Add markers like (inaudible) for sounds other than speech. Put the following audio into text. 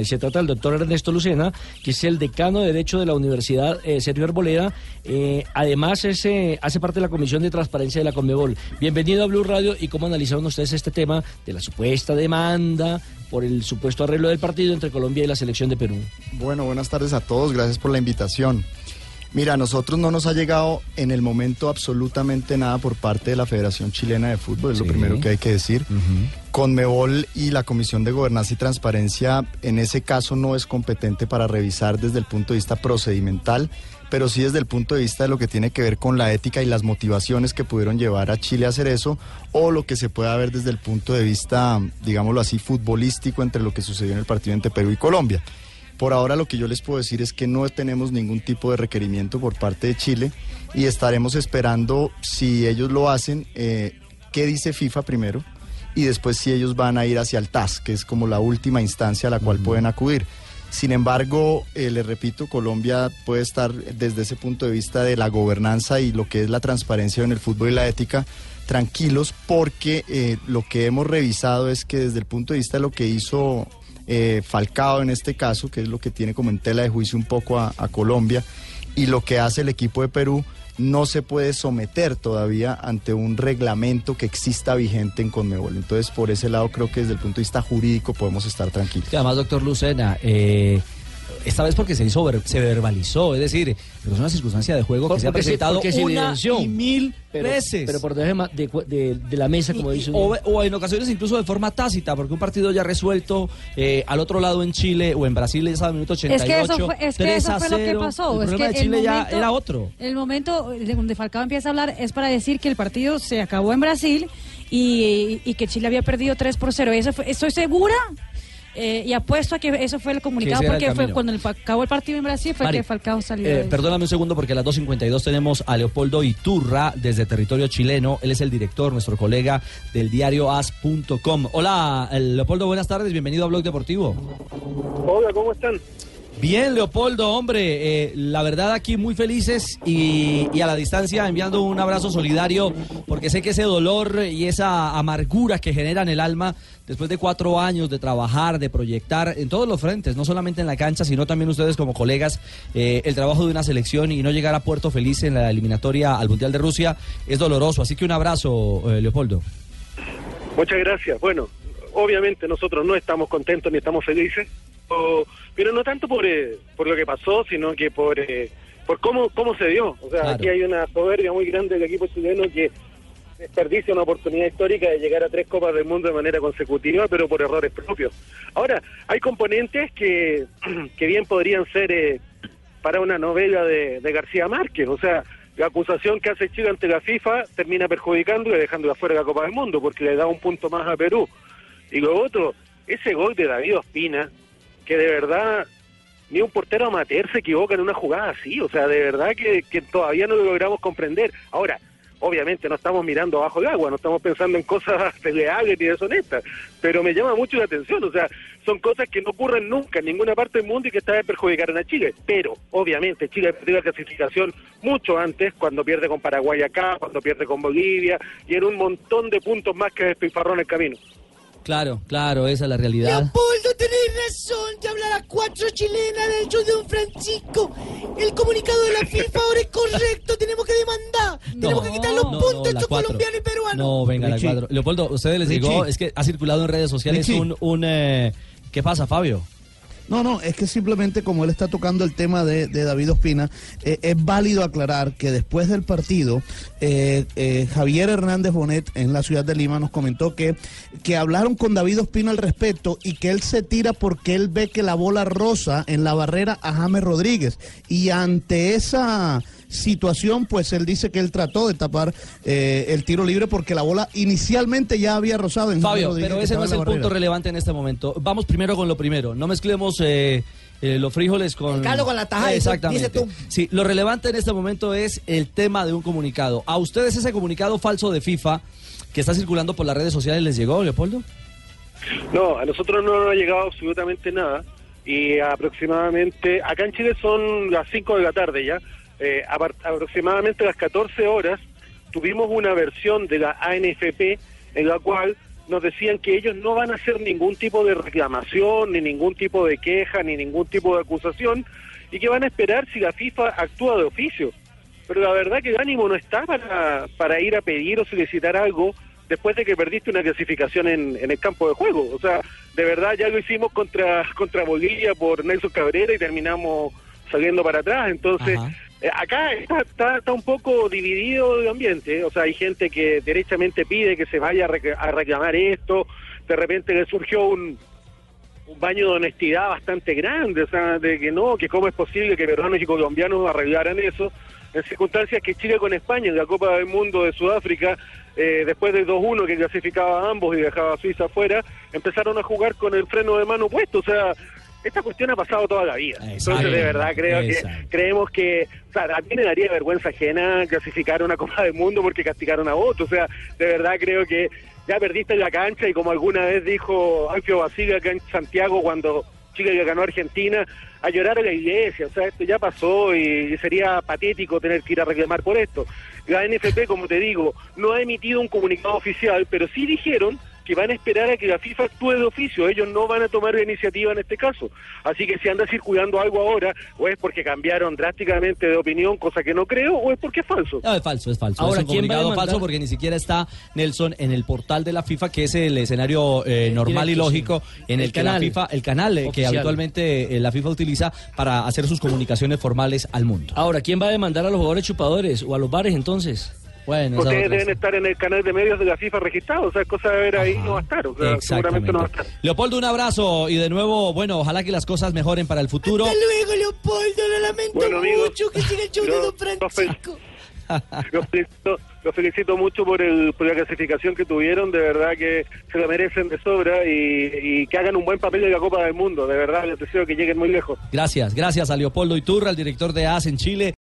Y se trata del doctor Ernesto Lucena, que es el decano de Derecho de la Universidad eh, Sergio Arboleda. Eh, además, es, eh, hace parte de la Comisión de Transparencia de la Conmebol. Bienvenido a Blue Radio y cómo analizaron ustedes este tema de la supuesta demanda por el supuesto arreglo del partido entre Colombia y la selección de Perú. Bueno, buenas tardes a todos, gracias por la invitación. Mira, a nosotros no nos ha llegado en el momento absolutamente nada por parte de la Federación Chilena de Fútbol, es lo primero que hay que decir. Conmebol y la Comisión de Gobernanza y Transparencia en ese caso no es competente para revisar desde el punto de vista procedimental, pero sí desde el punto de vista de lo que tiene que ver con la ética y las motivaciones que pudieron llevar a Chile a hacer eso, o lo que se pueda ver desde el punto de vista, digámoslo así, futbolístico entre lo que sucedió en el partido entre Perú y Colombia. Por ahora lo que yo les puedo decir es que no tenemos ningún tipo de requerimiento por parte de Chile y estaremos esperando si ellos lo hacen, eh, qué dice FIFA primero y después si ellos van a ir hacia el TAS, que es como la última instancia a la cual pueden acudir. Sin embargo, eh, les repito, Colombia puede estar desde ese punto de vista de la gobernanza y lo que es la transparencia en el fútbol y la ética tranquilos porque eh, lo que hemos revisado es que desde el punto de vista de lo que hizo eh, Falcao en este caso, que es lo que tiene como en tela de juicio un poco a, Colombia, y lo que hace el equipo de Perú, no se puede someter todavía ante un reglamento que exista vigente en Conmebol. Entonces, por ese lado, creo que desde el punto de vista jurídico podemos estar tranquilos. Además, doctor Lucena, eh, esta vez porque se hizo, ver- se verbalizó, es decir, pero es una circunstancia de juego que se ha se- presentado se una y mil Pero- veces. pero por debajo de, de- de la mesa, como Y- dice y- un- o, o en ocasiones incluso de forma tácita, porque un partido ya resuelto eh, al otro lado en Chile o en Brasil es al minuto 88. Es que eso fue, es que 3 eso fue lo que 0. pasó. El es que problema de Chile el ya momento, era otro. El momento de donde Falcao empieza a hablar es para decir que el partido se acabó en Brasil y, y que Chile había perdido 3 por 0. Eso fue- estoy segura eh, y apuesto a que eso fue el comunicado el porque fue cuando el, acabó el partido en Brasil fue Mari, que Falcao salió. Eh, de- perdóname un segundo porque a las 2.52 tenemos a Leopoldo Iturra desde territorio chileno. Él es el director, nuestro colega del diario as.com. Hola, eh, Leopoldo, buenas tardes, bienvenido a Blog Deportivo. Hola, ¿cómo están? Bien, Leopoldo, hombre, eh, la verdad aquí muy felices y, a la distancia enviando un abrazo solidario porque sé que ese dolor y esa amargura que genera en el alma después de cuatro años de trabajar, de proyectar en todos los frentes, no solamente en la cancha, sino también ustedes como colegas, eh, el trabajo de una selección y no llegar a puerto feliz en la eliminatoria al Mundial de Rusia es doloroso. Así que un abrazo, eh, Leopoldo. Muchas gracias. Bueno, obviamente nosotros no estamos contentos ni estamos felices, pero no tanto por, eh, por lo que pasó, sino que por, eh, por cómo, cómo se dio. O sea, Claro. aquí hay una soberbia muy grande del equipo chileno que desperdicia una oportunidad histórica de llegar a tres Copas del Mundo de manera consecutiva, pero por errores propios. Ahora, hay componentes que, (clears throat) que bien podrían ser eh, para una novela de, de García Márquez. O sea, la acusación que hace Chile ante la FIFA termina perjudicando y dejando afuera de la Copa del Mundo porque le da un punto más a Perú. Y lo otro, ese gol de David Ospina, que de verdad ni un portero amateur se equivoca en una jugada así. O sea, de verdad que, que todavía no lo logramos comprender. Ahora, obviamente no estamos mirando abajo del agua, no estamos pensando en cosas (laughs) legales ni deshonestas, pero me llama mucho la atención, o sea, son cosas que no ocurren nunca en ninguna parte del mundo y que esta vez perjudicaron a Chile, pero obviamente Chile perdió la clasificación mucho antes, cuando pierde con Paraguay acá, cuando pierde con Bolivia, y en un montón de puntos más que despilfarró en el camino. Claro, claro, esa es la realidad. Leopoldo, tenés razón de hablar a cuatro chilenas del show de Don Francisco. El comunicado de la FIFA ahora es correcto, tenemos que demandar. tenemos que quitar los no, puntos no, a la estos cuatro. colombianos y peruanos. No, venga, la Richie. cuatro. Leopoldo, ustedes les Richie. llegó, es que ha circulado en redes sociales Richie. un... un eh, ¿Qué pasa, Fabio? No, no, es que simplemente como él está tocando el tema de, David Ospina, eh, es válido aclarar que después del partido, eh, eh, Javier Hernández Bonet en la ciudad de Lima nos comentó que, que hablaron con David Ospina al respecto y que él se tira porque él ve que la bola rosa en la barrera a James Rodríguez. Y ante esa situación, pues él dice que él trató de tapar eh, el tiro libre porque la bola inicialmente ya había rozado en Fabio, Rodríguez, pero ese no es el punto relevante en este momento. Vamos primero con lo primero. No mezclemos eh, eh, los frijoles con... El caldo con la tajada, Exactamente. dice tú. Sí, lo relevante en este momento es el tema de un comunicado. ¿A ustedes ese comunicado falso de FIFA que está circulando por las redes sociales les llegó, Leopoldo? No, a nosotros no nos ha llegado absolutamente nada y aproximadamente, acá en Chile son las 5 de la tarde ya, eh, aproximadamente a las 14 horas tuvimos una versión de la ANFP en la cual nos decían que ellos no van a hacer ningún tipo de reclamación, ni ningún tipo de queja, ni ningún tipo de acusación, y que van a esperar si la FIFA actúa de oficio. Pero la verdad que el ánimo no está para, para ir a pedir o solicitar algo después de que perdiste una clasificación en, en el campo de juego. O sea, de verdad ya lo hicimos contra, contra Bolivia por Nelson Cabrera y terminamos saliendo para atrás. Entonces. Acá está, está, un poco dividido el ambiente. ¿eh? O sea, hay gente que derechamente pide que se vaya a, rec- a reclamar esto. De repente le surgió un, un baño de honestidad bastante grande, o sea, de que no, que cómo es posible que peruanos y colombianos arreglaran eso, en circunstancias que Chile con España en la Copa del Mundo de Sudáfrica, eh, después del 2-1 que clasificaba a ambos y dejaba a Suiza afuera, empezaron a jugar con el freno de mano puesto, o sea, esta cuestión ha pasado toda la vida. Exacto. Entonces, de verdad, creo Exacto. que creemos que, o sea, a mí me daría vergüenza ajena clasificar una Copa del Mundo porque castigaron a otro, o sea, de verdad creo que ya perdiste en la cancha y como alguna vez dijo Alfio Basile acá en Santiago cuando Chile le ganó a Argentina, a llorar a la iglesia, o sea, esto ya pasó y sería patético tener que ir a reclamar por esto. La NFP, como te digo, no ha emitido un comunicado oficial, pero sí dijeron que van a esperar a que la FIFA actúe de oficio, ellos no van a tomar la iniciativa en este caso. Así que si anda circulando algo ahora, o es porque cambiaron drásticamente de opinión, cosa que no creo, o es porque es falso. No, es falso, es falso. Ahora, es un ¿quién va a demandar? falso porque ni siquiera está Nelson en el portal de la FIFA, que es el escenario eh, normal y lógico sí. en el, El que la canal FIFA, el canal eh, que habitualmente eh, la FIFA utiliza para hacer sus comunicaciones formales al mundo. Ahora, ¿quién va a demandar a los jugadores chupadores o a los bares entonces? Bueno, Ustedes deben estar en el canal de medios de la FIFA registrado, o sea, es cosa de ver ahí, no va a estar, o sea, seguramente no va a estar. Leopoldo, un abrazo y de nuevo, bueno, ojalá que las cosas mejoren para el futuro. Hasta luego, Leopoldo. Lo lamento Bueno, amigos, mucho que siga el show de yo- Don Francisco. Los felicito, los felicito mucho por, el, por la clasificación que tuvieron, de verdad que se lo merecen de sobra y, y que hagan un buen papel en la Copa del Mundo, de verdad les deseo que lleguen muy lejos. Gracias, gracias a Leopoldo Iturra, el director de AS en Chile.